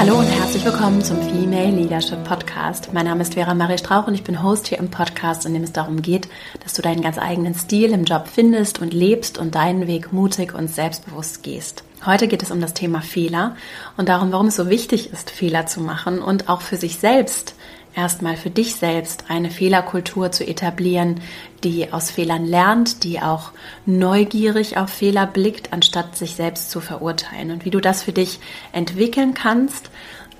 Hallo und herzlich willkommen zum Female Leadership Podcast. Mein Name ist Vera Marie Strauch und ich bin Host hier im Podcast, in dem es darum geht, dass du deinen ganz eigenen Stil im Job findest und lebst und deinen Weg mutig und selbstbewusst gehst. Heute geht es um das Thema Fehler und darum, warum es so wichtig ist, Fehler zu machen und auch für sich selbst erstmal für dich selbst eine Fehlerkultur zu etablieren, die aus Fehlern lernt, die auch neugierig auf Fehler blickt, anstatt sich selbst zu verurteilen. Und wie du das für dich entwickeln kannst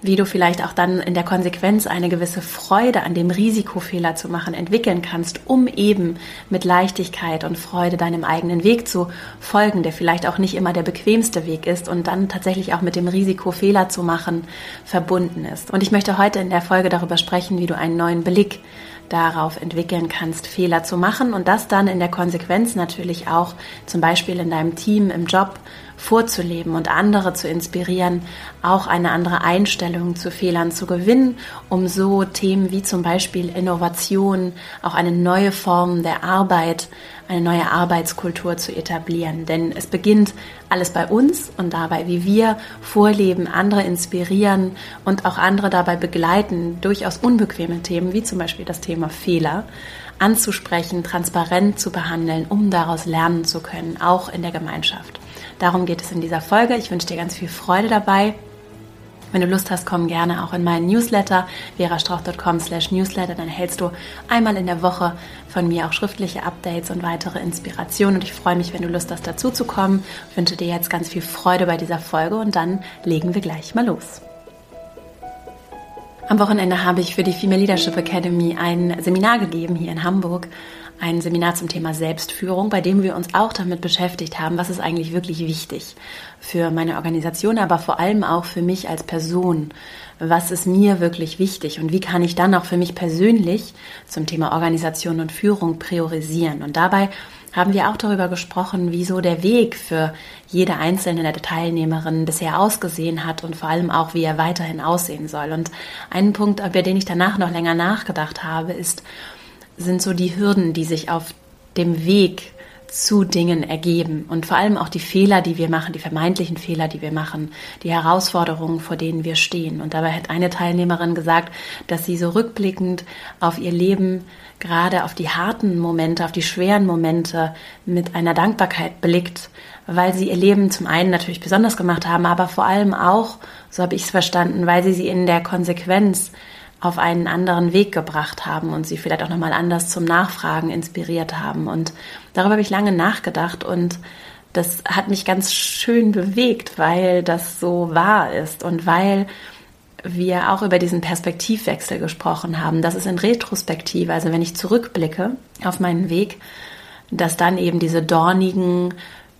wie du vielleicht auch dann in der Konsequenz eine gewisse Freude an dem Risikofehler zu machen entwickeln kannst, um eben mit Leichtigkeit und Freude deinem eigenen Weg zu folgen, der vielleicht auch nicht immer der bequemste Weg ist und dann tatsächlich auch mit dem Risikofehler zu machen verbunden ist. Und ich möchte heute in der Folge darüber sprechen, wie du einen neuen Blick darauf entwickeln kannst, Fehler zu machen und das dann in der Konsequenz natürlich auch zum Beispiel in deinem Team, im Job vorzuleben und andere zu inspirieren, auch eine andere Einstellung zu Fehlern zu gewinnen, um so Themen wie zum Beispiel Innovation, auch eine neue Form der Arbeit, eine neue Arbeitskultur zu etablieren. Denn es beginnt alles bei uns und dabei, wie wir vorleben, andere inspirieren und auch andere dabei begleiten, durchaus unbequeme Themen, wie zum Beispiel das Thema Fehler, anzusprechen, transparent zu behandeln, um daraus lernen zu können, auch in der Gemeinschaft. Darum geht es in dieser Folge. Ich wünsche dir ganz viel Freude dabei. Wenn du Lust hast, komm gerne auch in meinen Newsletter, verastrauch.com slash newsletter. Dann hältst du einmal in der Woche von mir auch schriftliche Updates und weitere Inspirationen. Und ich freue mich, wenn du Lust hast, dazu zu kommen. Ich wünsche dir jetzt ganz viel Freude bei dieser Folge und dann legen wir gleich mal los. Am Wochenende habe ich für die Female Leadership Academy ein Seminar gegeben hier in Hamburg ein Seminar zum Thema Selbstführung, bei dem wir uns auch damit beschäftigt haben, was ist eigentlich wirklich wichtig für meine Organisation, aber vor allem auch für mich als Person. Was ist mir wirklich wichtig und wie kann ich dann auch für mich persönlich zum Thema Organisation und Führung priorisieren? Und dabei haben wir auch darüber gesprochen, wieso der Weg für jede einzelne der Teilnehmerinnen bisher ausgesehen hat und vor allem auch, wie er weiterhin aussehen soll. Und ein Punkt, über den ich danach noch länger nachgedacht habe, ist, sind so die Hürden, die sich auf dem Weg zu Dingen ergeben und vor allem auch die Fehler, die wir machen, die vermeintlichen Fehler, die wir machen, die Herausforderungen, vor denen wir stehen. Und dabei hat eine Teilnehmerin gesagt, dass sie so rückblickend auf ihr Leben, gerade auf die harten Momente, auf die schweren Momente mit einer Dankbarkeit blickt, weil sie ihr Leben zum einen natürlich besonders gemacht haben, aber vor allem auch, so habe ich es verstanden, weil sie sie in der Konsequenz auf einen anderen Weg gebracht haben und sie vielleicht auch nochmal anders zum Nachfragen inspiriert haben. Und darüber habe ich lange nachgedacht und das hat mich ganz schön bewegt, weil das so wahr ist und weil wir auch über diesen Perspektivwechsel gesprochen haben. Das ist in Retrospektive, also wenn ich zurückblicke auf meinen Weg, dass dann eben diese dornigen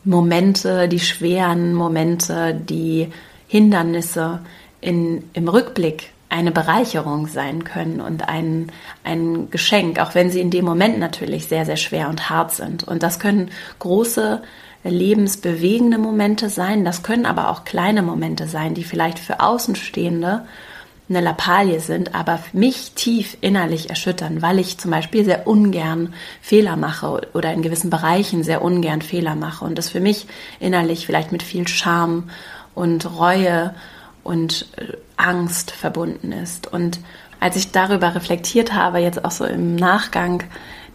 Momente, die schweren Momente, die Hindernisse in, im Rückblick eine Bereicherung sein können und ein, ein Geschenk, auch wenn sie in dem Moment natürlich sehr, sehr schwer und hart sind. Und das können große, lebensbewegende Momente sein, das können aber auch kleine Momente sein, die vielleicht für Außenstehende eine Lappalie sind, aber mich tief innerlich erschüttern, weil ich zum Beispiel sehr ungern Fehler mache oder in gewissen Bereichen sehr ungern Fehler mache und das für mich innerlich vielleicht mit viel Scham und Reue und äh, Angst verbunden ist. Und als ich darüber reflektiert habe, jetzt auch so im Nachgang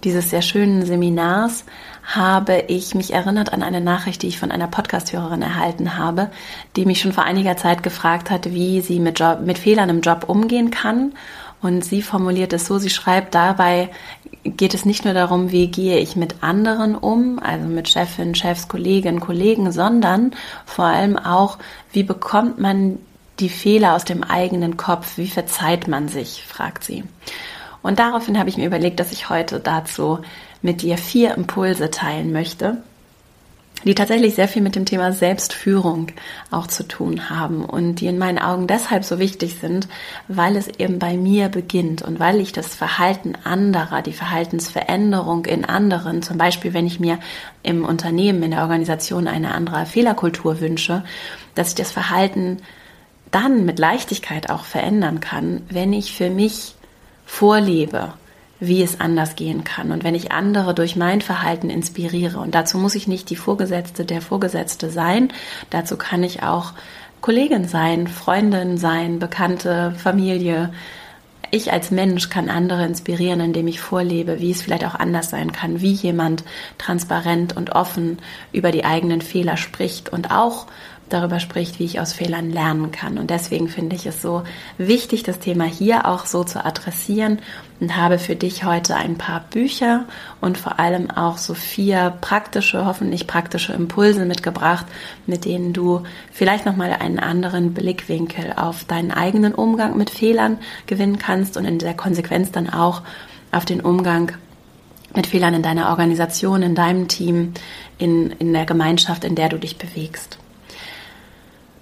dieses sehr schönen Seminars, habe ich mich erinnert an eine Nachricht, die ich von einer Podcasthörerin erhalten habe, die mich schon vor einiger Zeit gefragt hat, wie sie mit, Job, mit Fehlern im Job umgehen kann. Und sie formuliert es so, sie schreibt, dabei geht es nicht nur darum, wie gehe ich mit anderen um, also mit Chefin, Chefs, Kolleginnen, Kollegen, sondern vor allem auch, wie bekommt man die Fehler aus dem eigenen Kopf, wie verzeiht man sich, fragt sie. Und daraufhin habe ich mir überlegt, dass ich heute dazu mit dir vier Impulse teilen möchte, die tatsächlich sehr viel mit dem Thema Selbstführung auch zu tun haben und die in meinen Augen deshalb so wichtig sind, weil es eben bei mir beginnt und weil ich das Verhalten anderer, die Verhaltensveränderung in anderen, zum Beispiel wenn ich mir im Unternehmen, in der Organisation eine andere Fehlerkultur wünsche, dass ich das Verhalten dann mit Leichtigkeit auch verändern kann, wenn ich für mich vorlebe, wie es anders gehen kann und wenn ich andere durch mein Verhalten inspiriere. Und dazu muss ich nicht die Vorgesetzte, der Vorgesetzte sein. Dazu kann ich auch Kollegin sein, Freundin sein, Bekannte, Familie. Ich als Mensch kann andere inspirieren, indem ich vorlebe, wie es vielleicht auch anders sein kann, wie jemand transparent und offen über die eigenen Fehler spricht und auch darüber spricht, wie ich aus Fehlern lernen kann. Und deswegen finde ich es so wichtig, das Thema hier auch so zu adressieren und habe für dich heute ein paar Bücher und vor allem auch so vier praktische, hoffentlich praktische Impulse mitgebracht, mit denen du vielleicht nochmal einen anderen Blickwinkel auf deinen eigenen Umgang mit Fehlern gewinnen kannst und in der Konsequenz dann auch auf den Umgang mit Fehlern in deiner Organisation, in deinem Team, in, in der Gemeinschaft, in der du dich bewegst.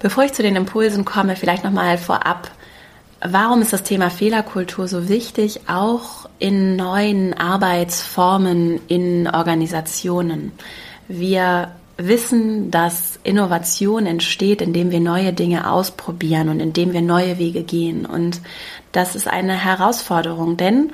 Bevor ich zu den Impulsen komme, vielleicht nochmal vorab. Warum ist das Thema Fehlerkultur so wichtig, auch in neuen Arbeitsformen in Organisationen? Wir wissen, dass Innovation entsteht, indem wir neue Dinge ausprobieren und indem wir neue Wege gehen. Und das ist eine Herausforderung, denn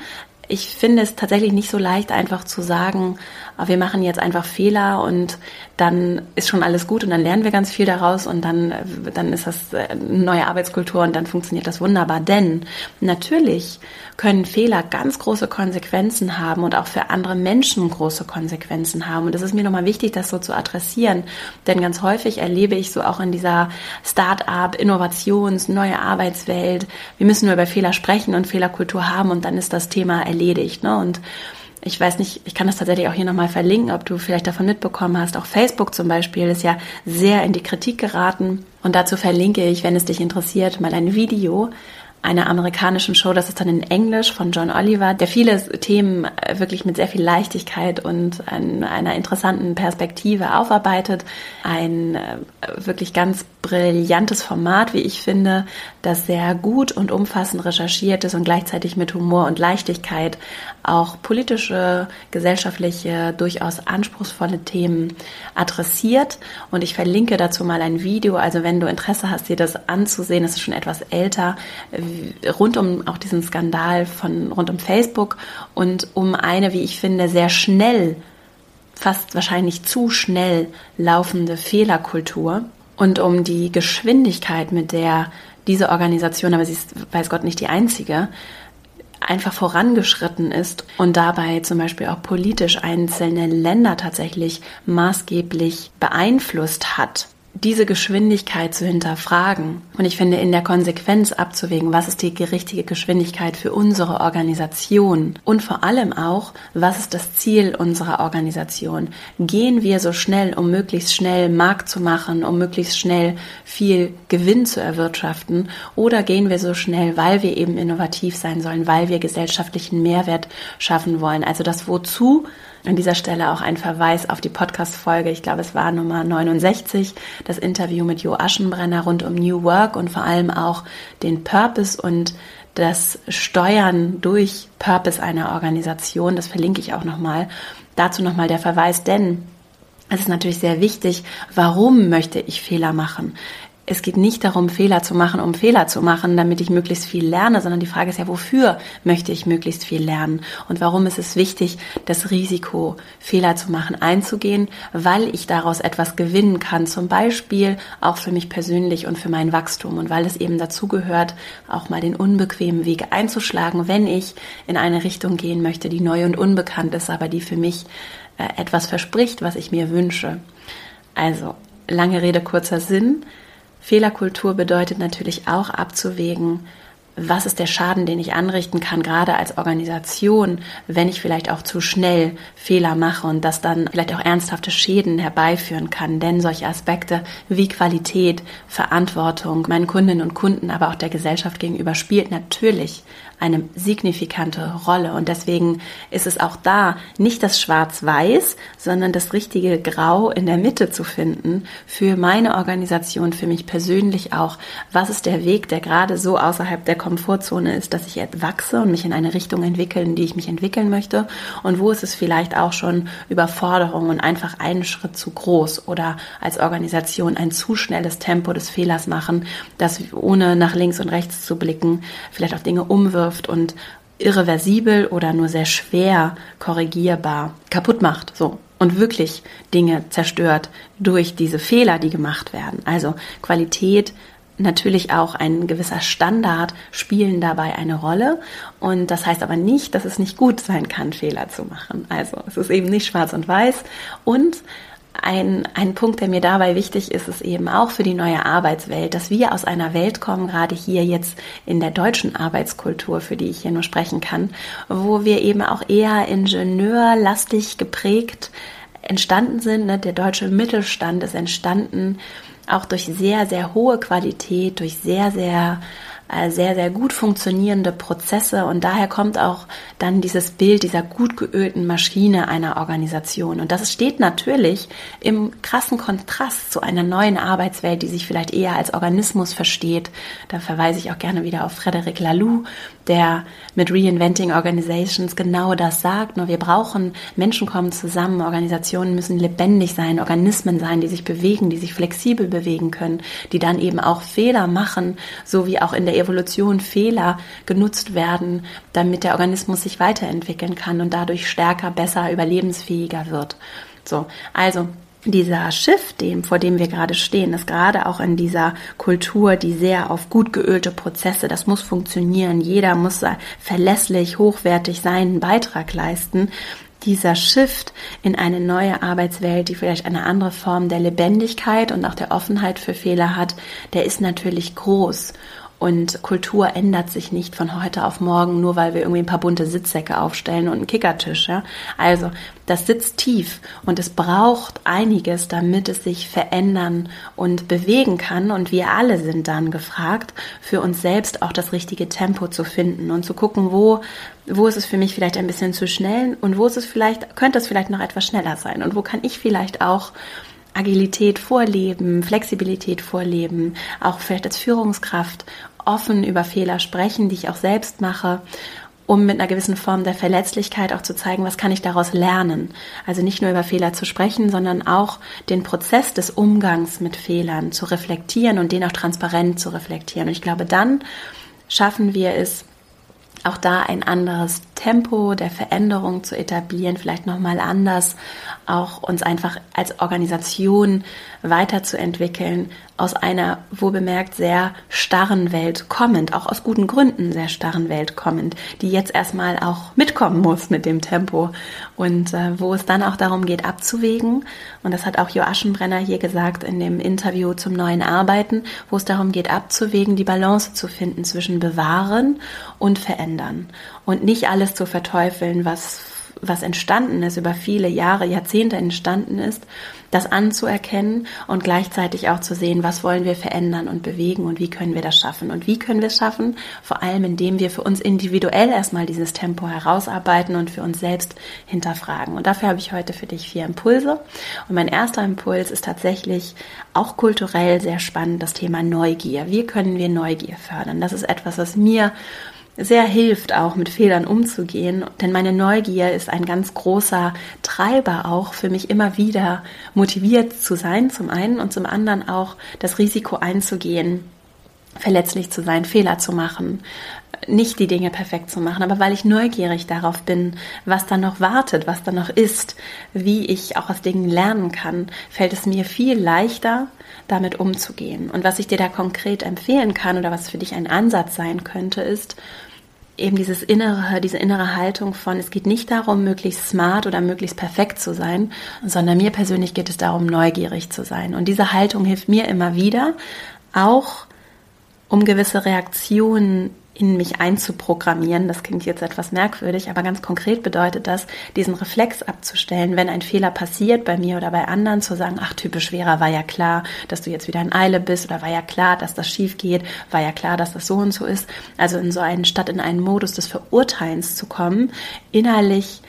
ich finde es tatsächlich nicht so leicht, einfach zu sagen, ah, wir machen jetzt einfach Fehler und dann ist schon alles gut und dann lernen wir ganz viel daraus und dann, dann ist das eine neue Arbeitskultur und dann funktioniert das wunderbar. Denn natürlich können Fehler ganz große Konsequenzen haben und auch für andere Menschen große Konsequenzen haben. Und es ist mir nochmal wichtig, das so zu adressieren. Denn ganz häufig erlebe ich so auch in dieser Start-up, Innovations-, neue Arbeitswelt, wir müssen nur über Fehler sprechen und Fehlerkultur haben und dann ist das Thema erledigt. Ne? Und ich weiß nicht, ich kann das tatsächlich auch hier nochmal verlinken, ob du vielleicht davon mitbekommen hast. Auch Facebook zum Beispiel ist ja sehr in die Kritik geraten. Und dazu verlinke ich, wenn es dich interessiert, mal ein Video einer amerikanischen Show, das ist dann in Englisch von John Oliver, der viele Themen äh, wirklich mit sehr viel Leichtigkeit und einer interessanten Perspektive aufarbeitet. Ein äh, wirklich ganz brillantes Format, wie ich finde, das sehr gut und umfassend recherchiert ist und gleichzeitig mit Humor und Leichtigkeit auch politische, gesellschaftliche, durchaus anspruchsvolle Themen adressiert. Und ich verlinke dazu mal ein Video. Also wenn du Interesse hast, dir das anzusehen, das ist schon etwas älter, rund um auch diesen Skandal von rund um Facebook und um eine, wie ich finde, sehr schnell, fast wahrscheinlich zu schnell laufende Fehlerkultur und um die Geschwindigkeit, mit der diese Organisation, aber sie ist, weiß Gott, nicht die einzige, einfach vorangeschritten ist und dabei zum Beispiel auch politisch einzelne Länder tatsächlich maßgeblich beeinflusst hat diese Geschwindigkeit zu hinterfragen und ich finde in der Konsequenz abzuwägen, was ist die richtige Geschwindigkeit für unsere Organisation und vor allem auch, was ist das Ziel unserer Organisation? Gehen wir so schnell, um möglichst schnell Markt zu machen, um möglichst schnell viel Gewinn zu erwirtschaften oder gehen wir so schnell, weil wir eben innovativ sein sollen, weil wir gesellschaftlichen Mehrwert schaffen wollen? Also das Wozu an dieser Stelle auch ein Verweis auf die Podcast-Folge, ich glaube, es war Nummer 69, das Interview mit Jo Aschenbrenner rund um New Work und vor allem auch den Purpose und das Steuern durch Purpose einer Organisation. Das verlinke ich auch nochmal. Dazu nochmal der Verweis, denn es ist natürlich sehr wichtig, warum möchte ich Fehler machen? Es geht nicht darum, Fehler zu machen, um Fehler zu machen, damit ich möglichst viel lerne, sondern die Frage ist ja, wofür möchte ich möglichst viel lernen? Und warum ist es wichtig, das Risiko, Fehler zu machen, einzugehen? Weil ich daraus etwas gewinnen kann, zum Beispiel auch für mich persönlich und für mein Wachstum. Und weil es eben dazu gehört, auch mal den unbequemen Weg einzuschlagen, wenn ich in eine Richtung gehen möchte, die neu und unbekannt ist, aber die für mich äh, etwas verspricht, was ich mir wünsche. Also, lange Rede, kurzer Sinn. Fehlerkultur bedeutet natürlich auch abzuwägen, was ist der Schaden, den ich anrichten kann, gerade als Organisation, wenn ich vielleicht auch zu schnell Fehler mache und das dann vielleicht auch ernsthafte Schäden herbeiführen kann. Denn solche Aspekte wie Qualität, Verantwortung meinen Kundinnen und Kunden, aber auch der Gesellschaft gegenüber spielt natürlich eine signifikante Rolle. Und deswegen ist es auch da nicht das Schwarz-Weiß, sondern das richtige Grau in der Mitte zu finden für meine Organisation, für mich persönlich auch. Was ist der Weg, der gerade so außerhalb der Komfortzone ist, dass ich wachse und mich in eine Richtung entwickle, in die ich mich entwickeln möchte? Und wo ist es vielleicht auch schon Überforderung und einfach einen Schritt zu groß oder als Organisation ein zu schnelles Tempo des Fehlers machen, das ohne nach links und rechts zu blicken vielleicht auch Dinge umwirft wirft und irreversibel oder nur sehr schwer korrigierbar kaputt macht, so. Und wirklich Dinge zerstört durch diese Fehler, die gemacht werden. Also Qualität Natürlich auch ein gewisser Standard spielen dabei eine Rolle. Und das heißt aber nicht, dass es nicht gut sein kann, Fehler zu machen. Also es ist eben nicht schwarz und weiß. Und ein, ein Punkt, der mir dabei wichtig ist, ist eben auch für die neue Arbeitswelt, dass wir aus einer Welt kommen, gerade hier jetzt in der deutschen Arbeitskultur, für die ich hier nur sprechen kann, wo wir eben auch eher ingenieurlastig geprägt entstanden sind. Ne? Der deutsche Mittelstand ist entstanden auch durch sehr, sehr hohe Qualität, durch sehr, sehr sehr, sehr gut funktionierende Prozesse und daher kommt auch dann dieses Bild dieser gut geölten Maschine einer Organisation. Und das steht natürlich im krassen Kontrast zu einer neuen Arbeitswelt, die sich vielleicht eher als Organismus versteht. Da verweise ich auch gerne wieder auf Frederic Laloux, der mit Reinventing Organizations genau das sagt. Nur wir brauchen, Menschen kommen zusammen, Organisationen müssen lebendig sein, Organismen sein, die sich bewegen, die sich flexibel bewegen können, die dann eben auch Fehler machen, so wie auch in der Evolution Fehler genutzt werden, damit der Organismus sich weiterentwickeln kann und dadurch stärker, besser, überlebensfähiger wird. So, also dieser Shift, dem, vor dem wir gerade stehen, ist gerade auch in dieser Kultur, die sehr auf gut geölte Prozesse, das muss funktionieren, jeder muss verlässlich, hochwertig seinen Beitrag leisten. Dieser Shift in eine neue Arbeitswelt, die vielleicht eine andere Form der Lebendigkeit und auch der Offenheit für Fehler hat, der ist natürlich groß. Und Kultur ändert sich nicht von heute auf morgen, nur weil wir irgendwie ein paar bunte Sitzsäcke aufstellen und einen Kickertisch. Ja? Also das sitzt tief und es braucht einiges, damit es sich verändern und bewegen kann. Und wir alle sind dann gefragt, für uns selbst auch das richtige Tempo zu finden und zu gucken, wo, wo ist es für mich vielleicht ein bisschen zu schnell und wo ist es vielleicht, könnte es vielleicht noch etwas schneller sein und wo kann ich vielleicht auch Agilität vorleben, Flexibilität vorleben, auch vielleicht als Führungskraft offen über Fehler sprechen, die ich auch selbst mache, um mit einer gewissen Form der Verletzlichkeit auch zu zeigen, was kann ich daraus lernen. Also nicht nur über Fehler zu sprechen, sondern auch den Prozess des Umgangs mit Fehlern zu reflektieren und den auch transparent zu reflektieren. Und ich glaube, dann schaffen wir es, auch da ein anderes Tempo der Veränderung zu etablieren, vielleicht nochmal anders, auch uns einfach als Organisation weiterzuentwickeln, aus einer, wo bemerkt, sehr starren Welt kommend, auch aus guten Gründen sehr starren Welt kommend, die jetzt erstmal auch mitkommen muss mit dem Tempo und äh, wo es dann auch darum geht, abzuwägen. Und das hat auch Jo Aschenbrenner hier gesagt in dem Interview zum neuen Arbeiten, wo es darum geht, abzuwägen, die Balance zu finden zwischen bewahren und verändern und nicht alles zu verteufeln, was was entstanden ist, über viele Jahre, Jahrzehnte entstanden ist, das anzuerkennen und gleichzeitig auch zu sehen, was wollen wir verändern und bewegen und wie können wir das schaffen. Und wie können wir es schaffen? Vor allem, indem wir für uns individuell erstmal dieses Tempo herausarbeiten und für uns selbst hinterfragen. Und dafür habe ich heute für dich vier Impulse. Und mein erster Impuls ist tatsächlich auch kulturell sehr spannend, das Thema Neugier. Wie können wir Neugier fördern? Das ist etwas, was mir sehr hilft, auch mit Fehlern umzugehen. Denn meine Neugier ist ein ganz großer Treiber auch für mich immer wieder motiviert zu sein, zum einen und zum anderen auch das Risiko einzugehen, verletzlich zu sein, Fehler zu machen, nicht die Dinge perfekt zu machen, aber weil ich neugierig darauf bin, was da noch wartet, was da noch ist, wie ich auch aus Dingen lernen kann, fällt es mir viel leichter, damit umzugehen. Und was ich dir da konkret empfehlen kann oder was für dich ein Ansatz sein könnte, ist, eben dieses innere, diese innere Haltung von, es geht nicht darum, möglichst smart oder möglichst perfekt zu sein, sondern mir persönlich geht es darum, neugierig zu sein. Und diese Haltung hilft mir immer wieder, auch um gewisse Reaktionen in mich einzuprogrammieren. Das klingt jetzt etwas merkwürdig, aber ganz konkret bedeutet das, diesen Reflex abzustellen, wenn ein Fehler passiert bei mir oder bei anderen, zu sagen, ach, typisch Vera, war ja klar, dass du jetzt wieder in Eile bist oder war ja klar, dass das schief geht, war ja klar, dass das so und so ist. Also in so einen, statt in einen Modus des Verurteilens zu kommen, innerlich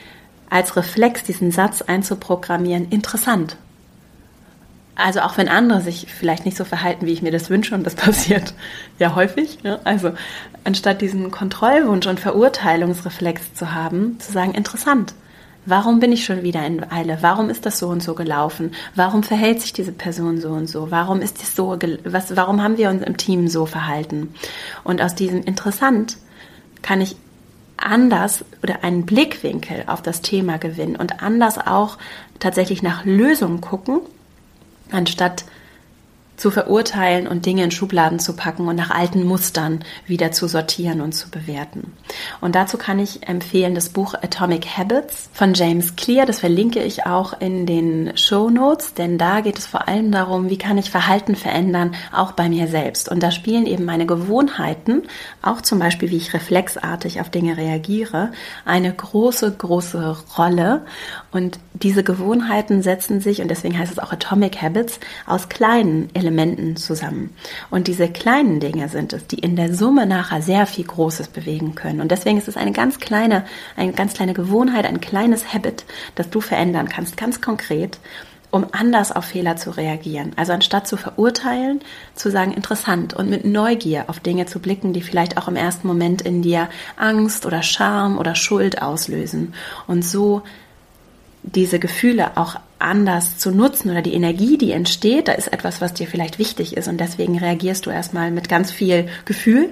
als Reflex diesen Satz einzuprogrammieren, interessant. Also auch wenn andere sich vielleicht nicht so verhalten, wie ich mir das wünsche, und das passiert ja häufig, ne? also anstatt diesen Kontrollwunsch und Verurteilungsreflex zu haben, zu sagen, interessant, warum bin ich schon wieder in Eile? Warum ist das so und so gelaufen? Warum verhält sich diese Person so und so? Warum ist es so, was, warum haben wir uns im Team so verhalten? Und aus diesem interessant kann ich anders oder einen Blickwinkel auf das Thema gewinnen und anders auch tatsächlich nach Lösungen gucken, anstatt zu verurteilen und Dinge in Schubladen zu packen und nach alten Mustern wieder zu sortieren und zu bewerten. Und dazu kann ich empfehlen das Buch Atomic Habits von James Clear. Das verlinke ich auch in den Show Notes, denn da geht es vor allem darum, wie kann ich Verhalten verändern, auch bei mir selbst. Und da spielen eben meine Gewohnheiten, auch zum Beispiel, wie ich reflexartig auf Dinge reagiere, eine große, große Rolle. Und diese Gewohnheiten setzen sich, und deswegen heißt es auch Atomic Habits, aus kleinen Elementen zusammen. Und diese kleinen Dinge sind es, die in der Summe nachher sehr viel Großes bewegen können. Und deswegen ist es eine ganz kleine, eine ganz kleine Gewohnheit, ein kleines Habit, das du verändern kannst, ganz konkret um anders auf Fehler zu reagieren. Also anstatt zu verurteilen, zu sagen, interessant und mit Neugier auf Dinge zu blicken, die vielleicht auch im ersten Moment in dir Angst oder Scham oder Schuld auslösen. Und so diese Gefühle auch anders zu nutzen oder die Energie, die entsteht, da ist etwas, was dir vielleicht wichtig ist und deswegen reagierst du erstmal mit ganz viel Gefühl.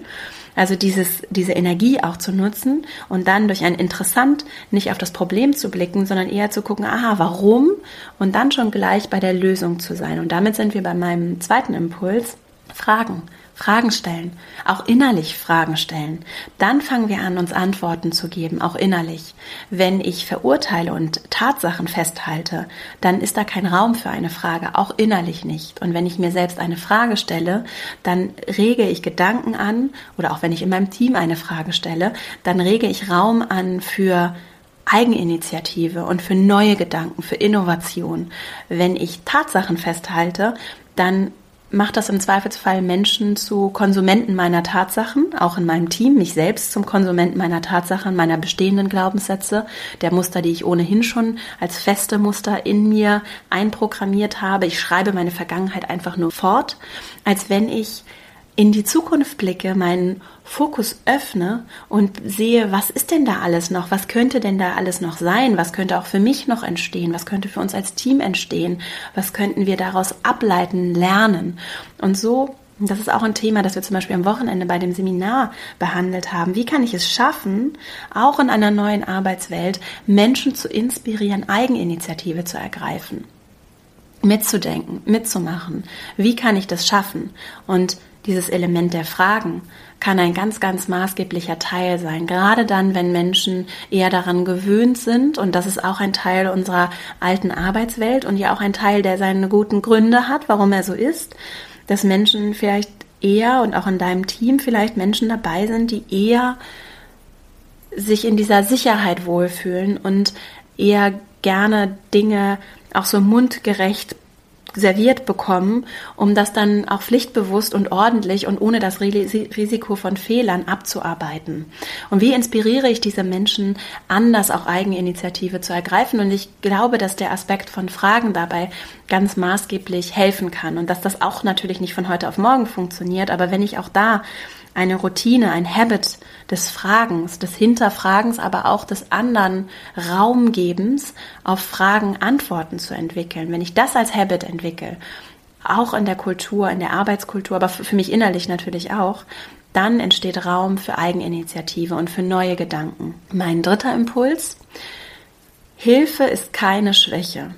Also dieses, diese Energie auch zu nutzen und dann durch ein Interessant nicht auf das Problem zu blicken, sondern eher zu gucken, aha, warum? Und dann schon gleich bei der Lösung zu sein. Und damit sind wir bei meinem zweiten Impuls, Fragen. Fragen stellen, auch innerlich Fragen stellen. Dann fangen wir an, uns Antworten zu geben, auch innerlich. Wenn ich verurteile und Tatsachen festhalte, dann ist da kein Raum für eine Frage, auch innerlich nicht. Und wenn ich mir selbst eine Frage stelle, dann rege ich Gedanken an, oder auch wenn ich in meinem Team eine Frage stelle, dann rege ich Raum an für Eigeninitiative und für neue Gedanken, für Innovation. Wenn ich Tatsachen festhalte, dann macht das im Zweifelsfall Menschen zu Konsumenten meiner Tatsachen, auch in meinem Team, mich selbst zum Konsumenten meiner Tatsachen, meiner bestehenden Glaubenssätze, der Muster, die ich ohnehin schon als feste Muster in mir einprogrammiert habe. Ich schreibe meine Vergangenheit einfach nur fort, als wenn ich in die Zukunft blicke, meinen Fokus öffne und sehe, was ist denn da alles noch? Was könnte denn da alles noch sein? Was könnte auch für mich noch entstehen? Was könnte für uns als Team entstehen? Was könnten wir daraus ableiten, lernen? Und so das ist auch ein Thema, das wir zum Beispiel am Wochenende bei dem Seminar behandelt haben. Wie kann ich es schaffen, auch in einer neuen Arbeitswelt Menschen zu inspirieren, Eigeninitiative zu ergreifen, mitzudenken, mitzumachen? Wie kann ich das schaffen? Und dieses Element der Fragen kann ein ganz, ganz maßgeblicher Teil sein. Gerade dann, wenn Menschen eher daran gewöhnt sind, und das ist auch ein Teil unserer alten Arbeitswelt und ja auch ein Teil, der seine guten Gründe hat, warum er so ist, dass Menschen vielleicht eher und auch in deinem Team vielleicht Menschen dabei sind, die eher sich in dieser Sicherheit wohlfühlen und eher gerne Dinge auch so mundgerecht serviert bekommen, um das dann auch pflichtbewusst und ordentlich und ohne das Risiko von Fehlern abzuarbeiten. Und wie inspiriere ich diese Menschen, anders auch Eigeninitiative zu ergreifen? Und ich glaube, dass der Aspekt von Fragen dabei ganz maßgeblich helfen kann und dass das auch natürlich nicht von heute auf morgen funktioniert, aber wenn ich auch da eine Routine, ein Habit des Fragens, des Hinterfragens, aber auch des anderen Raumgebens auf Fragen Antworten zu entwickeln. Wenn ich das als Habit entwickle, auch in der Kultur, in der Arbeitskultur, aber für mich innerlich natürlich auch, dann entsteht Raum für Eigeninitiative und für neue Gedanken. Mein dritter Impuls, Hilfe ist keine Schwäche.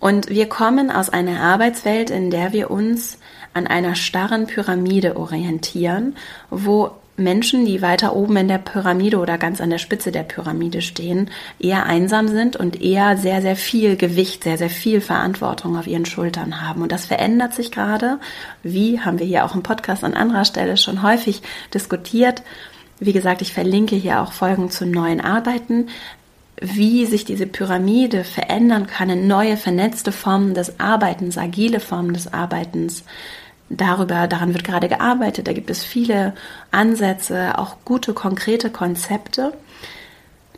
Und wir kommen aus einer Arbeitswelt, in der wir uns an einer starren Pyramide orientieren, wo Menschen, die weiter oben in der Pyramide oder ganz an der Spitze der Pyramide stehen, eher einsam sind und eher sehr, sehr viel Gewicht, sehr, sehr viel Verantwortung auf ihren Schultern haben. Und das verändert sich gerade. Wie haben wir hier auch im Podcast an anderer Stelle schon häufig diskutiert. Wie gesagt, ich verlinke hier auch Folgen zu neuen Arbeiten wie sich diese Pyramide verändern kann in neue vernetzte Formen des Arbeitens, agile Formen des Arbeitens. Darüber, daran wird gerade gearbeitet. Da gibt es viele Ansätze, auch gute, konkrete Konzepte.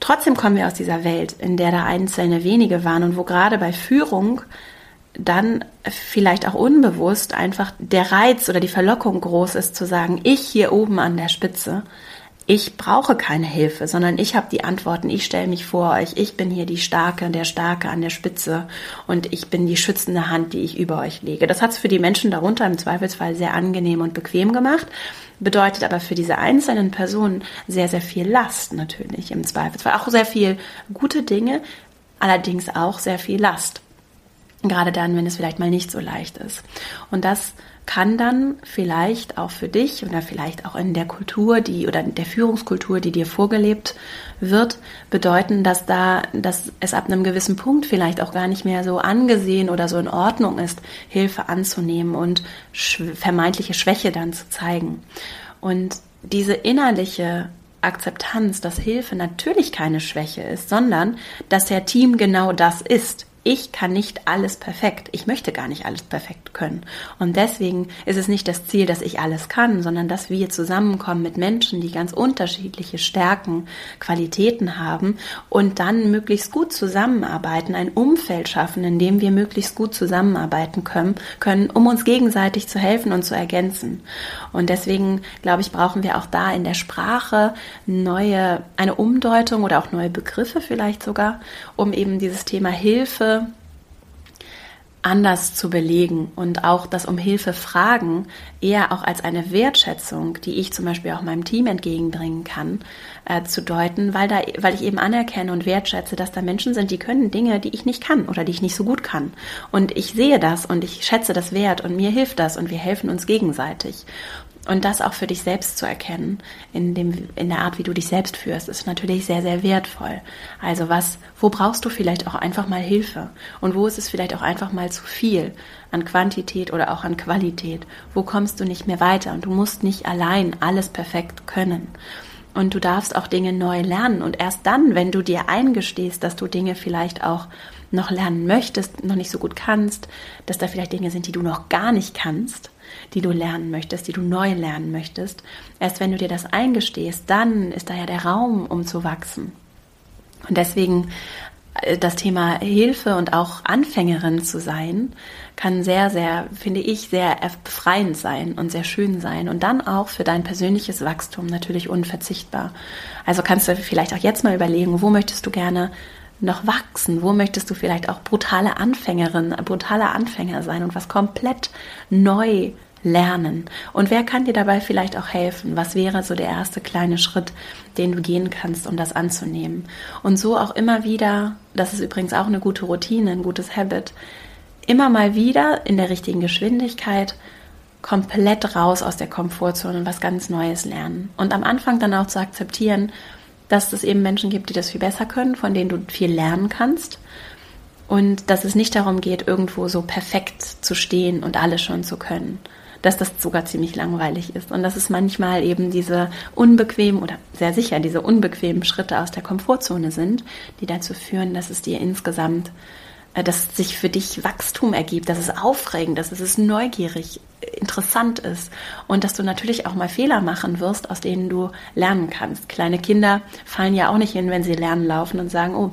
Trotzdem kommen wir aus dieser Welt, in der da einzelne wenige waren und wo gerade bei Führung dann vielleicht auch unbewusst einfach der Reiz oder die Verlockung groß ist zu sagen, ich hier oben an der Spitze ich brauche keine Hilfe, sondern ich habe die Antworten, ich stelle mich vor euch, ich bin hier die Starke, der Starke an der Spitze und ich bin die schützende Hand, die ich über euch lege. Das hat es für die Menschen darunter im Zweifelsfall sehr angenehm und bequem gemacht, bedeutet aber für diese einzelnen Personen sehr, sehr viel Last natürlich im Zweifelsfall. Auch sehr viel gute Dinge, allerdings auch sehr viel Last. Gerade dann, wenn es vielleicht mal nicht so leicht ist. Und das kann dann vielleicht auch für dich oder vielleicht auch in der Kultur, die oder der Führungskultur, die dir vorgelebt wird, bedeuten, dass da, dass es ab einem gewissen Punkt vielleicht auch gar nicht mehr so angesehen oder so in Ordnung ist, Hilfe anzunehmen und vermeintliche Schwäche dann zu zeigen. Und diese innerliche Akzeptanz, dass Hilfe natürlich keine Schwäche ist, sondern dass der Team genau das ist ich kann nicht alles perfekt. Ich möchte gar nicht alles perfekt können. Und deswegen ist es nicht das Ziel, dass ich alles kann, sondern dass wir zusammenkommen mit Menschen, die ganz unterschiedliche Stärken, Qualitäten haben und dann möglichst gut zusammenarbeiten, ein Umfeld schaffen, in dem wir möglichst gut zusammenarbeiten können, können um uns gegenseitig zu helfen und zu ergänzen. Und deswegen, glaube ich, brauchen wir auch da in der Sprache neue, eine Umdeutung oder auch neue Begriffe vielleicht sogar, um eben dieses Thema Hilfe anders zu belegen und auch das um Hilfe fragen eher auch als eine Wertschätzung, die ich zum Beispiel auch meinem Team entgegenbringen kann, äh, zu deuten, weil da, weil ich eben anerkenne und wertschätze, dass da Menschen sind, die können Dinge, die ich nicht kann oder die ich nicht so gut kann. Und ich sehe das und ich schätze das wert und mir hilft das und wir helfen uns gegenseitig. Und das auch für dich selbst zu erkennen, in, dem, in der Art, wie du dich selbst führst, ist natürlich sehr, sehr wertvoll. Also was, wo brauchst du vielleicht auch einfach mal Hilfe? Und wo ist es vielleicht auch einfach mal zu viel an Quantität oder auch an Qualität? Wo kommst du nicht mehr weiter? Und du musst nicht allein alles perfekt können. Und du darfst auch Dinge neu lernen. Und erst dann, wenn du dir eingestehst, dass du Dinge vielleicht auch noch lernen möchtest, noch nicht so gut kannst, dass da vielleicht Dinge sind, die du noch gar nicht kannst, die du lernen möchtest, die du neu lernen möchtest. Erst wenn du dir das eingestehst, dann ist da ja der Raum, um zu wachsen. Und deswegen äh, das Thema Hilfe und auch Anfängerin zu sein, kann sehr, sehr, finde ich, sehr befreiend sein und sehr schön sein und dann auch für dein persönliches Wachstum natürlich unverzichtbar. Also kannst du vielleicht auch jetzt mal überlegen, wo möchtest du gerne noch wachsen? Wo möchtest du vielleicht auch brutale Anfängerin, brutaler Anfänger sein und was komplett neu lernen? Und wer kann dir dabei vielleicht auch helfen? Was wäre so der erste kleine Schritt, den du gehen kannst, um das anzunehmen? Und so auch immer wieder, das ist übrigens auch eine gute Routine, ein gutes Habit, immer mal wieder in der richtigen Geschwindigkeit komplett raus aus der Komfortzone und was ganz Neues lernen. Und am Anfang dann auch zu akzeptieren, dass es eben Menschen gibt, die das viel besser können, von denen du viel lernen kannst. Und dass es nicht darum geht, irgendwo so perfekt zu stehen und alles schon zu können. Dass das sogar ziemlich langweilig ist. Und dass es manchmal eben diese unbequemen oder sehr sicher diese unbequemen Schritte aus der Komfortzone sind, die dazu führen, dass es dir insgesamt dass sich für dich Wachstum ergibt, dass es aufregend ist, dass es neugierig, interessant ist und dass du natürlich auch mal Fehler machen wirst, aus denen du lernen kannst. Kleine Kinder fallen ja auch nicht hin, wenn sie lernen laufen und sagen, oh,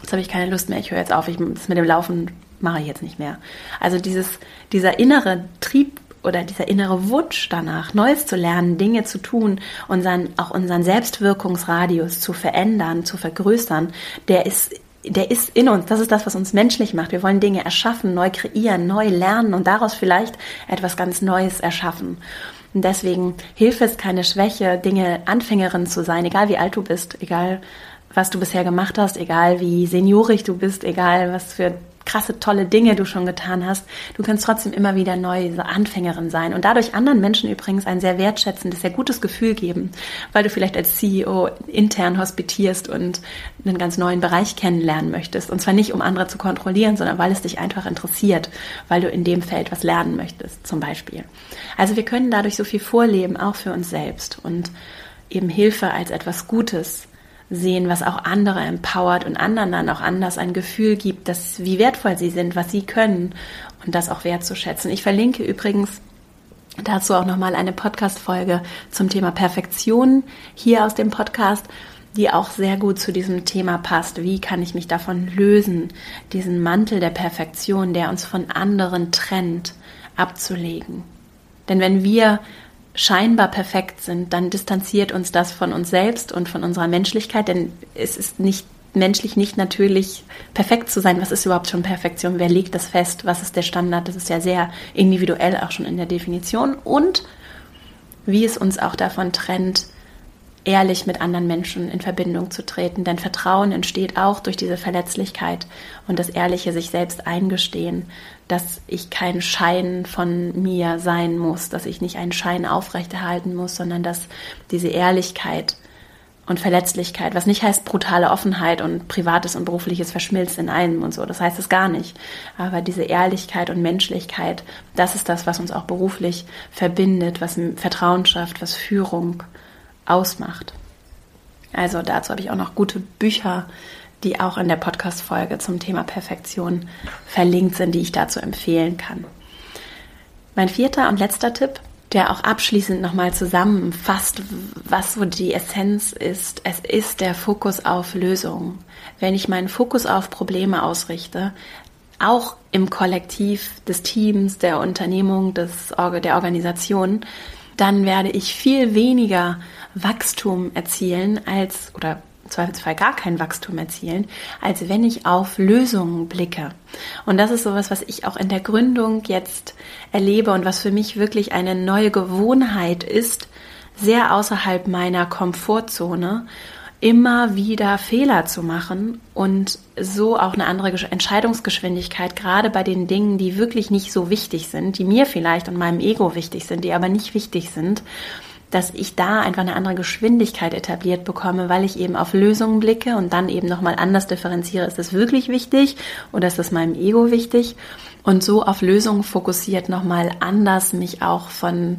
jetzt habe ich keine Lust mehr, ich höre jetzt auf, ich, das mit dem Laufen mache ich jetzt nicht mehr. Also dieses, dieser innere Trieb oder dieser innere Wunsch danach, Neues zu lernen, Dinge zu tun, unseren, auch unseren Selbstwirkungsradius zu verändern, zu vergrößern, der ist der ist in uns. Das ist das, was uns menschlich macht. Wir wollen Dinge erschaffen, neu kreieren, neu lernen und daraus vielleicht etwas ganz Neues erschaffen. Und deswegen Hilfe ist keine Schwäche, Dinge Anfängerin zu sein, egal wie alt du bist, egal was du bisher gemacht hast, egal wie seniorig du bist, egal was für krasse, tolle Dinge du schon getan hast, du kannst trotzdem immer wieder neu so Anfängerin sein und dadurch anderen Menschen übrigens ein sehr wertschätzendes, sehr gutes Gefühl geben, weil du vielleicht als CEO intern hospitierst und einen ganz neuen Bereich kennenlernen möchtest. Und zwar nicht, um andere zu kontrollieren, sondern weil es dich einfach interessiert, weil du in dem Feld was lernen möchtest, zum Beispiel. Also wir können dadurch so viel vorleben, auch für uns selbst und eben Hilfe als etwas Gutes sehen, was auch andere empowert und anderen dann auch anders ein Gefühl gibt, dass wie wertvoll sie sind, was sie können und das auch wertzuschätzen. Ich verlinke übrigens dazu auch nochmal eine Podcast-Folge zum Thema Perfektion hier aus dem Podcast, die auch sehr gut zu diesem Thema passt. Wie kann ich mich davon lösen, diesen Mantel der Perfektion, der uns von anderen trennt, abzulegen? Denn wenn wir scheinbar perfekt sind, dann distanziert uns das von uns selbst und von unserer Menschlichkeit, denn es ist nicht menschlich nicht natürlich perfekt zu sein. Was ist überhaupt schon Perfektion? Wer legt das fest? Was ist der Standard? Das ist ja sehr individuell auch schon in der Definition und wie es uns auch davon trennt, ehrlich mit anderen Menschen in Verbindung zu treten. Denn Vertrauen entsteht auch durch diese Verletzlichkeit und das ehrliche sich selbst eingestehen, dass ich kein Schein von mir sein muss, dass ich nicht einen Schein aufrechterhalten muss, sondern dass diese Ehrlichkeit und Verletzlichkeit, was nicht heißt brutale Offenheit und privates und berufliches verschmilzt in einem und so, das heißt es gar nicht. Aber diese Ehrlichkeit und Menschlichkeit, das ist das, was uns auch beruflich verbindet, was Vertrauen schafft, was Führung ausmacht. Also dazu habe ich auch noch gute Bücher, die auch in der Podcast-Folge zum Thema Perfektion verlinkt sind, die ich dazu empfehlen kann. Mein vierter und letzter Tipp, der auch abschließend nochmal zusammenfasst, was so die Essenz ist. Es ist der Fokus auf Lösungen. Wenn ich meinen Fokus auf Probleme ausrichte, auch im Kollektiv des Teams, der Unternehmung, des, der Organisation, dann werde ich viel weniger Wachstum erzielen als, oder im Zweifelsfall gar kein Wachstum erzielen, als wenn ich auf Lösungen blicke. Und das ist sowas, was ich auch in der Gründung jetzt erlebe und was für mich wirklich eine neue Gewohnheit ist, sehr außerhalb meiner Komfortzone immer wieder Fehler zu machen und so auch eine andere Entscheidungsgeschwindigkeit, gerade bei den Dingen, die wirklich nicht so wichtig sind, die mir vielleicht und meinem Ego wichtig sind, die aber nicht wichtig sind, dass ich da einfach eine andere Geschwindigkeit etabliert bekomme, weil ich eben auf Lösungen blicke und dann eben nochmal anders differenziere. Ist das wirklich wichtig oder ist das meinem Ego wichtig? Und so auf Lösungen fokussiert nochmal anders mich auch von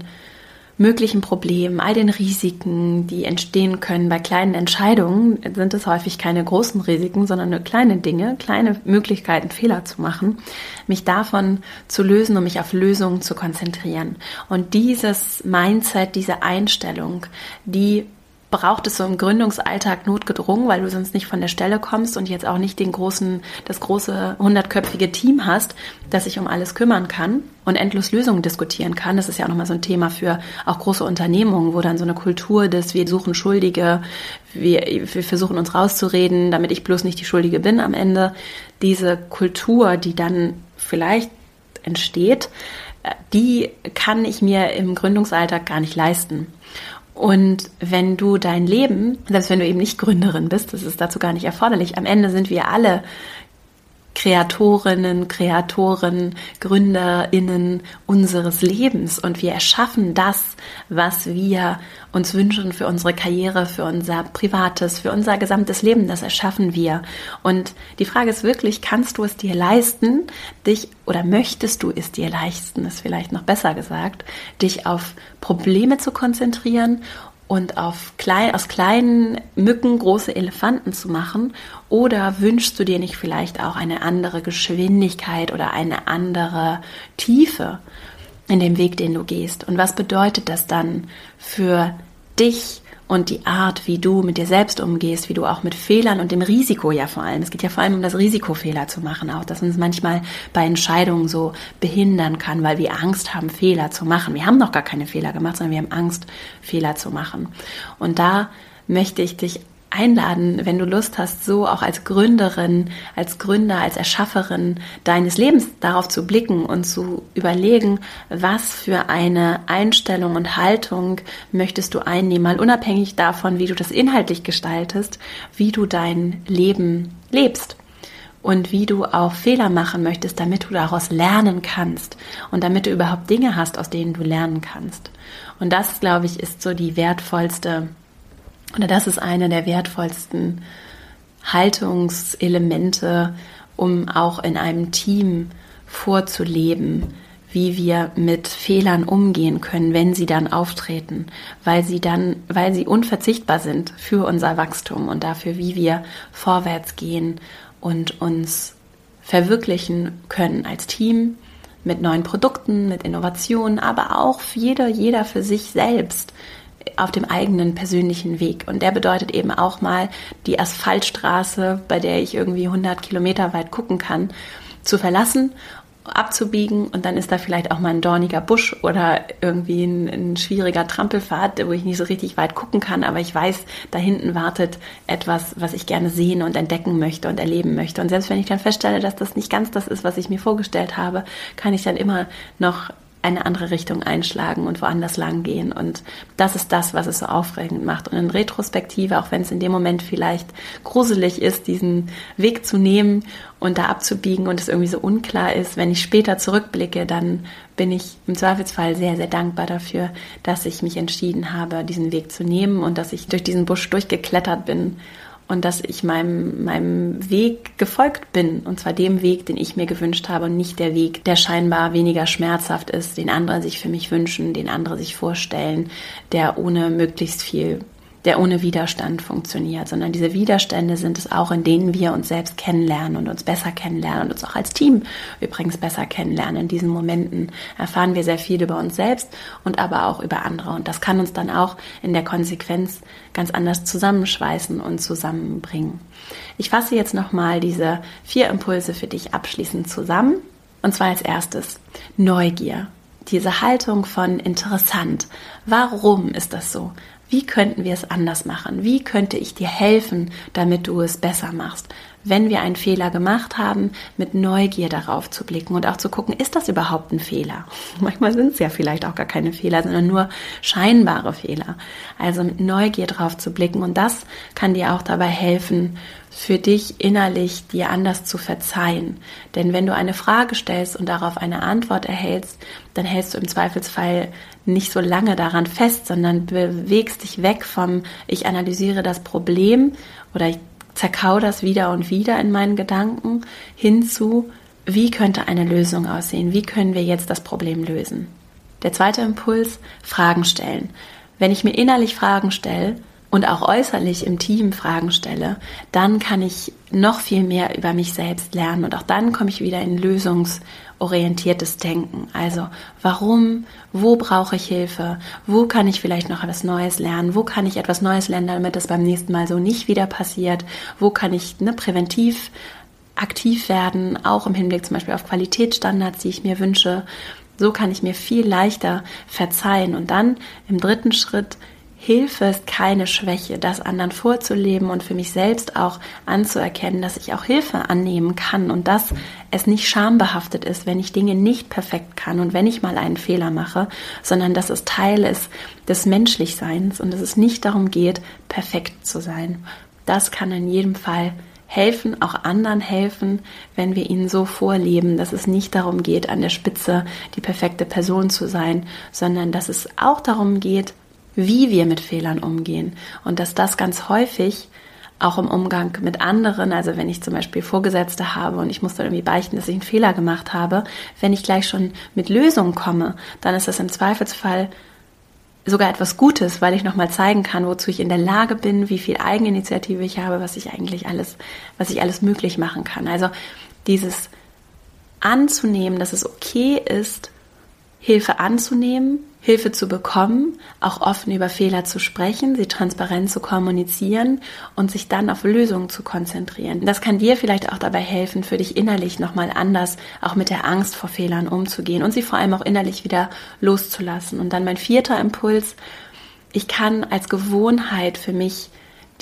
möglichen Problemen, all den Risiken, die entstehen können bei kleinen Entscheidungen, sind es häufig keine großen Risiken, sondern nur kleine Dinge, kleine Möglichkeiten, Fehler zu machen, mich davon zu lösen und mich auf Lösungen zu konzentrieren. Und dieses Mindset, diese Einstellung, die braucht es so im Gründungsalltag notgedrungen, weil du sonst nicht von der Stelle kommst und jetzt auch nicht den großen, das große hundertköpfige Team hast, das sich um alles kümmern kann und endlos Lösungen diskutieren kann. Das ist ja auch nochmal so ein Thema für auch große Unternehmungen, wo dann so eine Kultur des, wir suchen Schuldige, wir, wir versuchen uns rauszureden, damit ich bloß nicht die Schuldige bin am Ende. Diese Kultur, die dann vielleicht entsteht, die kann ich mir im Gründungsalltag gar nicht leisten. Und wenn du dein Leben, selbst wenn du eben nicht Gründerin bist, das ist dazu gar nicht erforderlich, am Ende sind wir alle Kreatorinnen, Kreatoren, Gründerinnen unseres Lebens und wir erschaffen das, was wir uns wünschen für unsere Karriere, für unser privates, für unser gesamtes Leben, das erschaffen wir. Und die Frage ist wirklich, kannst du es dir leisten, dich oder möchtest du es dir leisten, ist vielleicht noch besser gesagt, dich auf Probleme zu konzentrieren und auf klein, aus kleinen Mücken große Elefanten zu machen? Oder wünschst du dir nicht vielleicht auch eine andere Geschwindigkeit oder eine andere Tiefe in dem Weg, den du gehst? Und was bedeutet das dann für dich und die Art, wie du mit dir selbst umgehst, wie du auch mit Fehlern und dem Risiko ja vor allem, es geht ja vor allem um das Risiko, Fehler zu machen, auch dass uns manchmal bei Entscheidungen so behindern kann, weil wir Angst haben, Fehler zu machen. Wir haben noch gar keine Fehler gemacht, sondern wir haben Angst, Fehler zu machen. Und da möchte ich dich einladen, wenn du Lust hast, so auch als Gründerin, als Gründer, als Erschafferin deines Lebens darauf zu blicken und zu überlegen, was für eine Einstellung und Haltung möchtest du einnehmen, mal unabhängig davon, wie du das inhaltlich gestaltest, wie du dein Leben lebst und wie du auch Fehler machen möchtest, damit du daraus lernen kannst und damit du überhaupt Dinge hast, aus denen du lernen kannst. Und das, glaube ich, ist so die wertvollste oder das ist eine der wertvollsten Haltungselemente, um auch in einem Team vorzuleben, wie wir mit Fehlern umgehen können, wenn sie dann auftreten, weil sie dann, weil sie unverzichtbar sind für unser Wachstum und dafür, wie wir vorwärts gehen und uns verwirklichen können als Team mit neuen Produkten, mit Innovationen, aber auch jeder, jeder für sich selbst auf dem eigenen persönlichen Weg. Und der bedeutet eben auch mal die Asphaltstraße, bei der ich irgendwie 100 Kilometer weit gucken kann, zu verlassen abzubiegen und dann ist da vielleicht auch mal ein dorniger Busch oder irgendwie ein, ein, schwieriger Trampelpfad, wo ich nicht so richtig weit gucken kann, aber ich weiß, da hinten wartet etwas, was ich gerne sehen und entdecken möchte und erleben möchte. Und selbst wenn ich dann feststelle, dass das nicht ganz das ist, was ich mir vorgestellt habe, kann ich dann immer noch eine andere Richtung einschlagen und woanders lang gehen. Und das ist das, was es so aufregend macht. Und in Retrospektive, auch wenn es in dem Moment vielleicht gruselig ist, diesen Weg zu nehmen und da abzubiegen und es irgendwie so unklar ist, wenn ich später zurückblicke, dann bin ich im Zweifelsfall sehr, sehr dankbar dafür, dass ich mich entschieden habe, diesen Weg zu nehmen und dass ich durch diesen Busch durchgeklettert bin und dass ich meinem, meinem Weg gefolgt bin. Und zwar dem Weg, den ich mir gewünscht habe und nicht der Weg, der scheinbar weniger schmerzhaft ist, den andere sich für mich wünschen, den andere sich vorstellen, der ohne möglichst viel der ohne Widerstand funktioniert, sondern diese Widerstände sind es auch, in denen wir uns selbst kennenlernen und uns besser kennenlernen und uns auch als Team übrigens besser kennenlernen. In diesen Momenten erfahren wir sehr viel über uns selbst und aber auch über andere. Und das kann uns dann auch in der Konsequenz ganz anders zusammenschweißen und zusammenbringen. Ich fasse jetzt nochmal diese vier Impulse für dich abschließend zusammen. Und zwar als erstes Neugier. Diese Haltung von interessant. Warum ist das so? Wie könnten wir es anders machen? Wie könnte ich dir helfen, damit du es besser machst? Wenn wir einen Fehler gemacht haben, mit Neugier darauf zu blicken und auch zu gucken, ist das überhaupt ein Fehler? Manchmal sind es ja vielleicht auch gar keine Fehler, sondern nur scheinbare Fehler. Also mit Neugier drauf zu blicken und das kann dir auch dabei helfen, für dich innerlich dir anders zu verzeihen. Denn wenn du eine Frage stellst und darauf eine Antwort erhältst, dann hältst du im Zweifelsfall nicht so lange daran fest, sondern bewegst dich weg vom ich analysiere das Problem oder ich zerkau das wieder und wieder in meinen Gedanken hin zu wie könnte eine Lösung aussehen? Wie können wir jetzt das Problem lösen? Der zweite Impuls, Fragen stellen. Wenn ich mir innerlich Fragen stelle, und auch äußerlich im Team Fragen stelle, dann kann ich noch viel mehr über mich selbst lernen und auch dann komme ich wieder in lösungsorientiertes Denken. Also warum, wo brauche ich Hilfe, wo kann ich vielleicht noch etwas Neues lernen, wo kann ich etwas Neues lernen, damit es beim nächsten Mal so nicht wieder passiert, wo kann ich ne, präventiv aktiv werden, auch im Hinblick zum Beispiel auf Qualitätsstandards, die ich mir wünsche. So kann ich mir viel leichter verzeihen und dann im dritten Schritt Hilfe ist keine Schwäche, das anderen vorzuleben und für mich selbst auch anzuerkennen, dass ich auch Hilfe annehmen kann und dass es nicht schambehaftet ist, wenn ich Dinge nicht perfekt kann und wenn ich mal einen Fehler mache, sondern dass es Teil ist des Menschlichseins und dass es nicht darum geht, perfekt zu sein. Das kann in jedem Fall helfen, auch anderen helfen, wenn wir ihnen so vorleben, dass es nicht darum geht, an der Spitze die perfekte Person zu sein, sondern dass es auch darum geht, wie wir mit Fehlern umgehen und dass das ganz häufig auch im Umgang mit anderen, also wenn ich zum Beispiel Vorgesetzte habe und ich muss dann irgendwie beichten, dass ich einen Fehler gemacht habe, wenn ich gleich schon mit Lösungen komme, dann ist das im Zweifelsfall sogar etwas Gutes, weil ich nochmal zeigen kann, wozu ich in der Lage bin, wie viel Eigeninitiative ich habe, was ich eigentlich alles, was ich alles möglich machen kann. Also dieses anzunehmen, dass es okay ist, Hilfe anzunehmen, Hilfe zu bekommen, auch offen über Fehler zu sprechen, sie transparent zu kommunizieren und sich dann auf Lösungen zu konzentrieren. Das kann dir vielleicht auch dabei helfen, für dich innerlich nochmal anders auch mit der Angst vor Fehlern umzugehen und sie vor allem auch innerlich wieder loszulassen. Und dann mein vierter Impuls, ich kann als Gewohnheit für mich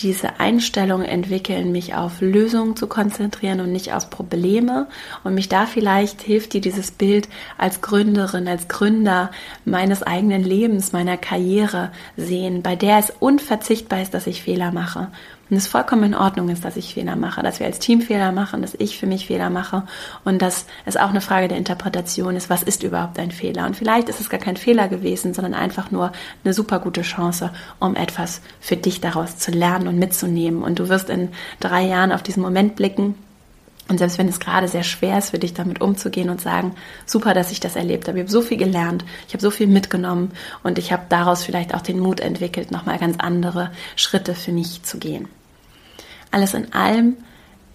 diese Einstellung entwickeln, mich auf Lösungen zu konzentrieren und nicht auf Probleme. Und mich da vielleicht hilft dir dieses Bild als Gründerin, als Gründer meines eigenen Lebens, meiner Karriere sehen, bei der es unverzichtbar ist, dass ich Fehler mache und es vollkommen in Ordnung ist, dass ich Fehler mache, dass wir als Team Fehler machen, dass ich für mich Fehler mache und dass es auch eine Frage der Interpretation ist, was ist überhaupt ein Fehler? Und vielleicht ist es gar kein Fehler gewesen, sondern einfach nur eine super gute Chance, um etwas für dich daraus zu lernen und mitzunehmen. Und du wirst in drei Jahren auf diesen Moment blicken und selbst wenn es gerade sehr schwer ist für dich, damit umzugehen und sagen, super, dass ich das erlebt habe. Ich habe so viel gelernt, ich habe so viel mitgenommen und ich habe daraus vielleicht auch den Mut entwickelt, nochmal ganz andere Schritte für mich zu gehen. Alles in allem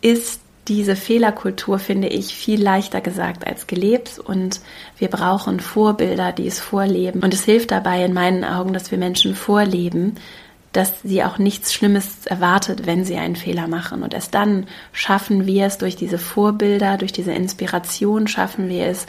ist diese Fehlerkultur, finde ich, viel leichter gesagt als gelebt und wir brauchen Vorbilder, die es vorleben. Und es hilft dabei in meinen Augen, dass wir Menschen vorleben, dass sie auch nichts Schlimmes erwartet, wenn sie einen Fehler machen. Und erst dann schaffen wir es durch diese Vorbilder, durch diese Inspiration, schaffen wir es,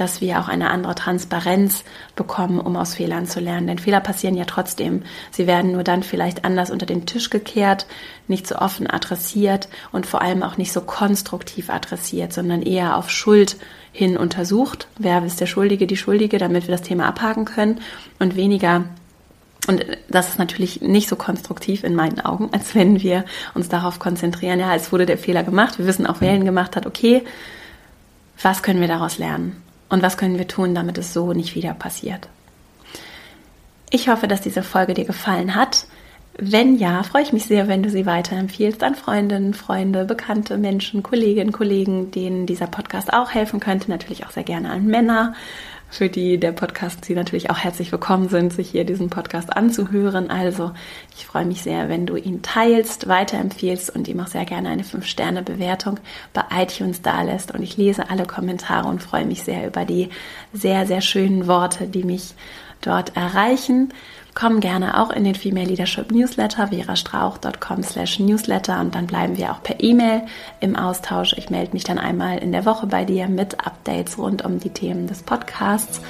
dass wir auch eine andere Transparenz bekommen, um aus Fehlern zu lernen. Denn Fehler passieren ja trotzdem. Sie werden nur dann vielleicht anders unter den Tisch gekehrt, nicht so offen adressiert und vor allem auch nicht so konstruktiv adressiert, sondern eher auf Schuld hin untersucht. Wer ist der Schuldige, die Schuldige, damit wir das Thema abhaken können und weniger und das ist natürlich nicht so konstruktiv in meinen Augen, als wenn wir uns darauf konzentrieren, ja, es wurde der Fehler gemacht, wir wissen auch, wer ihn gemacht hat, okay, was können wir daraus lernen? Und was können wir tun, damit es so nicht wieder passiert? Ich hoffe, dass diese Folge dir gefallen hat. Wenn ja, freue ich mich sehr, wenn du sie weiterempfiehlst an Freundinnen, Freunde, bekannte Menschen, Kolleginnen, Kollegen, denen dieser Podcast auch helfen könnte. Natürlich auch sehr gerne an Männer, für die der Podcast sie natürlich auch herzlich willkommen sind, sich hier diesen Podcast anzuhören. Also ich freue mich sehr, wenn du ihn teilst, weiterempfiehlst und ihm auch sehr gerne eine 5-Sterne-Bewertung bei iTunes dalässt. Und ich lese alle Kommentare und freue mich sehr über die sehr, sehr schönen Worte, die mich dort erreichen. Komm gerne auch in den Female Leadership Newsletter, verastrauch.com slash newsletter. Und dann bleiben wir auch per E-Mail im Austausch. Ich melde mich dann einmal in der Woche bei dir mit Updates rund um die Themen des Podcasts.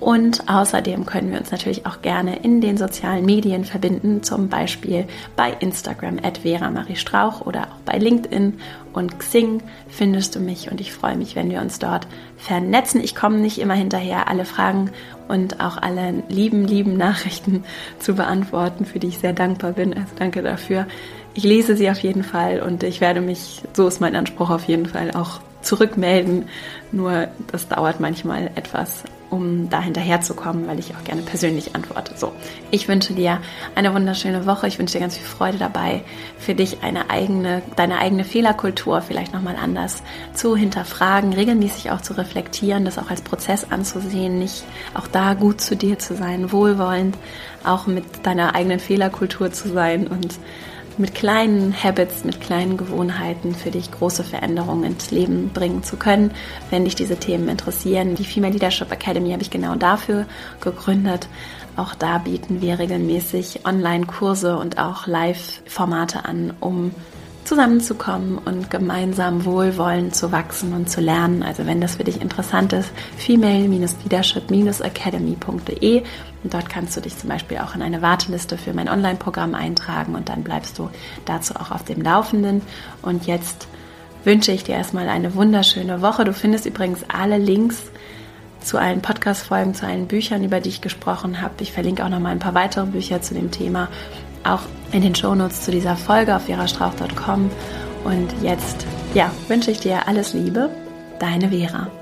Und außerdem können wir uns natürlich auch gerne in den sozialen Medien verbinden, zum Beispiel bei Instagram at Vera Marie Strauch oder auch bei LinkedIn und Xing findest du mich und ich freue mich, wenn wir uns dort vernetzen. Ich komme nicht immer hinterher, alle Fragen und auch alle lieben, lieben Nachrichten zu beantworten, für die ich sehr dankbar bin. Also danke dafür. Ich lese sie auf jeden Fall und ich werde mich, so ist mein Anspruch auf jeden Fall, auch zurückmelden. Nur das dauert manchmal etwas um da hinterherzukommen, weil ich auch gerne persönlich antworte. So, ich wünsche dir eine wunderschöne Woche. Ich wünsche dir ganz viel Freude dabei, für dich eine eigene, deine eigene Fehlerkultur vielleicht nochmal anders zu hinterfragen, regelmäßig auch zu reflektieren, das auch als Prozess anzusehen, nicht auch da gut zu dir zu sein, wohlwollend, auch mit deiner eigenen Fehlerkultur zu sein und mit kleinen Habits, mit kleinen Gewohnheiten für dich große Veränderungen ins Leben bringen zu können, wenn dich diese Themen interessieren. Die Female Leadership Academy habe ich genau dafür gegründet. Auch da bieten wir regelmäßig Online-Kurse und auch Live-Formate an, um zusammenzukommen und gemeinsam wohlwollend zu wachsen und zu lernen. Also wenn das für dich interessant ist, female-leadership-academy.de und dort kannst du dich zum Beispiel auch in eine Warteliste für mein Online-Programm eintragen und dann bleibst du dazu auch auf dem Laufenden. Und jetzt wünsche ich dir erstmal eine wunderschöne Woche. Du findest übrigens alle Links zu allen Podcast-Folgen, zu allen Büchern, über die ich gesprochen habe. Ich verlinke auch noch mal ein paar weitere Bücher zu dem Thema auch in den Shownotes zu dieser Folge auf verastrauch.com. Und jetzt, ja, wünsche ich dir alles Liebe, deine Vera.